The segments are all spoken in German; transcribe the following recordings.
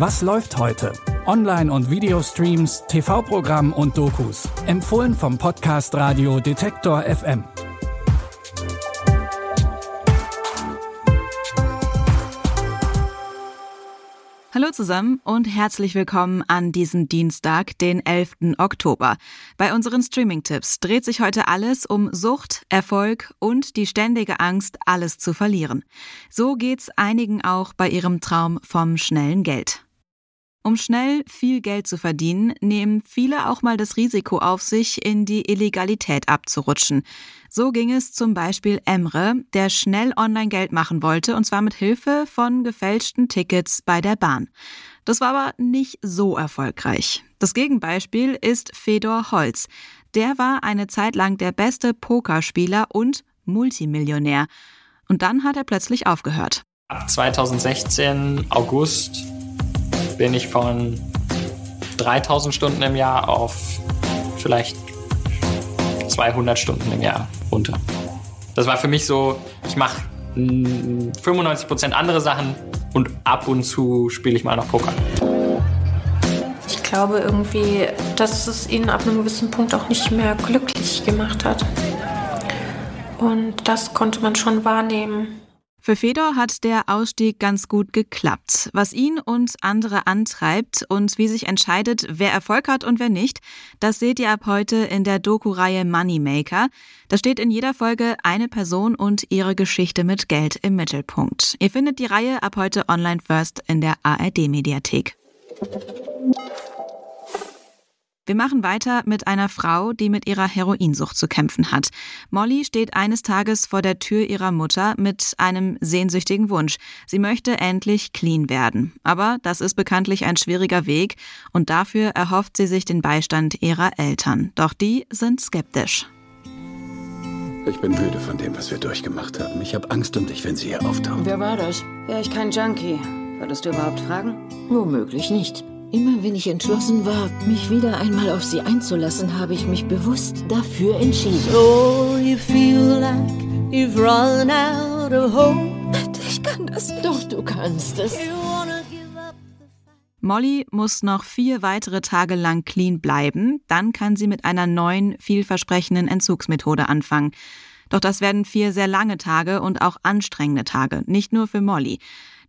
Was läuft heute? Online- und Videostreams, TV-Programm und Dokus. Empfohlen vom Podcast Radio Detektor FM. Hallo zusammen und herzlich willkommen an diesem Dienstag, den 11. Oktober. Bei unseren Streaming-Tipps dreht sich heute alles um Sucht, Erfolg und die ständige Angst, alles zu verlieren. So geht's einigen auch bei ihrem Traum vom schnellen Geld. Um schnell viel Geld zu verdienen, nehmen viele auch mal das Risiko auf sich, in die Illegalität abzurutschen. So ging es zum Beispiel Emre, der schnell Online-Geld machen wollte, und zwar mit Hilfe von gefälschten Tickets bei der Bahn. Das war aber nicht so erfolgreich. Das Gegenbeispiel ist Fedor Holz. Der war eine Zeit lang der beste Pokerspieler und Multimillionär. Und dann hat er plötzlich aufgehört. Ab 2016 August bin ich von 3000 Stunden im Jahr auf vielleicht 200 Stunden im Jahr runter. Das war für mich so, ich mache 95% andere Sachen und ab und zu spiele ich mal noch Poker. Ich glaube irgendwie, dass es ihn ab einem gewissen Punkt auch nicht mehr glücklich gemacht hat. Und das konnte man schon wahrnehmen. Für Fedor hat der Ausstieg ganz gut geklappt. Was ihn und andere antreibt und wie sich entscheidet, wer Erfolg hat und wer nicht, das seht ihr ab heute in der Doku-Reihe Moneymaker. Da steht in jeder Folge eine Person und ihre Geschichte mit Geld im Mittelpunkt. Ihr findet die Reihe ab heute online first in der ARD-Mediathek. Wir machen weiter mit einer Frau, die mit ihrer Heroinsucht zu kämpfen hat. Molly steht eines Tages vor der Tür ihrer Mutter mit einem sehnsüchtigen Wunsch. Sie möchte endlich clean werden. Aber das ist bekanntlich ein schwieriger Weg und dafür erhofft sie sich den Beistand ihrer Eltern. Doch die sind skeptisch. Ich bin müde von dem, was wir durchgemacht haben. Ich habe Angst um dich, wenn sie hier auftauchen. Wer war das? Wäre ich kein Junkie. Würdest du überhaupt fragen? Womöglich nicht. Immer wenn ich entschlossen war, mich wieder einmal auf sie einzulassen, habe ich mich bewusst dafür entschieden. So you feel like you've run out of hope. Ich kann das. Doch, du kannst es. Molly muss noch vier weitere Tage lang clean bleiben, dann kann sie mit einer neuen, vielversprechenden Entzugsmethode anfangen. Doch das werden vier sehr lange Tage und auch anstrengende Tage, nicht nur für Molly.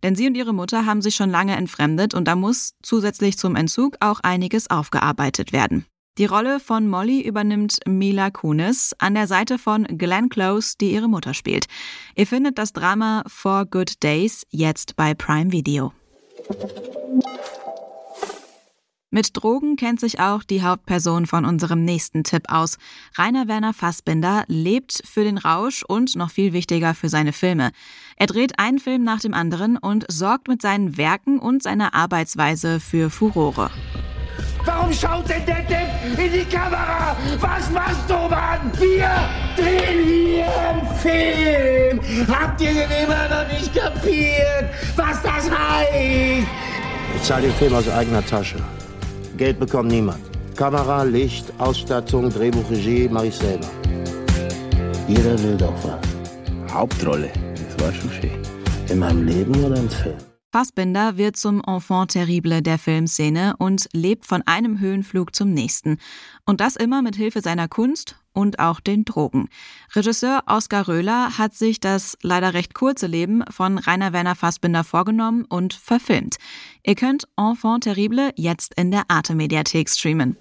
Denn sie und ihre Mutter haben sich schon lange entfremdet und da muss zusätzlich zum Entzug auch einiges aufgearbeitet werden. Die Rolle von Molly übernimmt Mila Kunis an der Seite von Glenn Close, die ihre Mutter spielt. Ihr findet das Drama Four Good Days jetzt bei Prime Video. Mit Drogen kennt sich auch die Hauptperson von unserem nächsten Tipp aus. Rainer Werner Fassbinder lebt für den Rausch und noch viel wichtiger für seine Filme. Er dreht einen Film nach dem anderen und sorgt mit seinen Werken und seiner Arbeitsweise für Furore. Warum schaut denn der Depp in die Kamera? Was machst du, Mann? Wir drehen hier einen Film. Habt ihr denn immer noch nicht kapiert, was das heißt? Ich zahle den Film aus eigener Tasche. Geld bekommt niemand. Kamera, Licht, Ausstattung, Drehbuch, Regie mache ich selber. Jeder will doch was. Hauptrolle, das war schon schön. In meinem Leben oder im Film? Fassbinder wird zum Enfant terrible der Filmszene und lebt von einem Höhenflug zum nächsten. Und das immer mit Hilfe seiner Kunst und auch den Drogen. Regisseur Oskar Röhler hat sich das leider recht kurze Leben von Rainer Werner Fassbinder vorgenommen und verfilmt. Ihr könnt Enfant terrible jetzt in der Arte Mediathek streamen.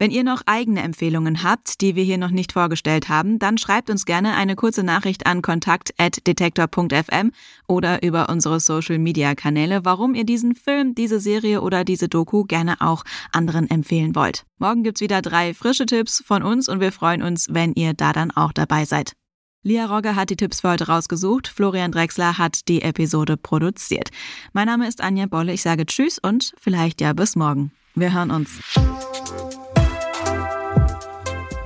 Wenn ihr noch eigene Empfehlungen habt, die wir hier noch nicht vorgestellt haben, dann schreibt uns gerne eine kurze Nachricht an kontakt.detektor.fm oder über unsere Social Media Kanäle, warum ihr diesen Film, diese Serie oder diese Doku gerne auch anderen empfehlen wollt. Morgen gibt's wieder drei frische Tipps von uns und wir freuen uns, wenn ihr da dann auch dabei seid. Lia Rogge hat die Tipps für heute rausgesucht. Florian Drexler hat die Episode produziert. Mein Name ist Anja Bolle. Ich sage Tschüss und vielleicht ja bis morgen. Wir hören uns.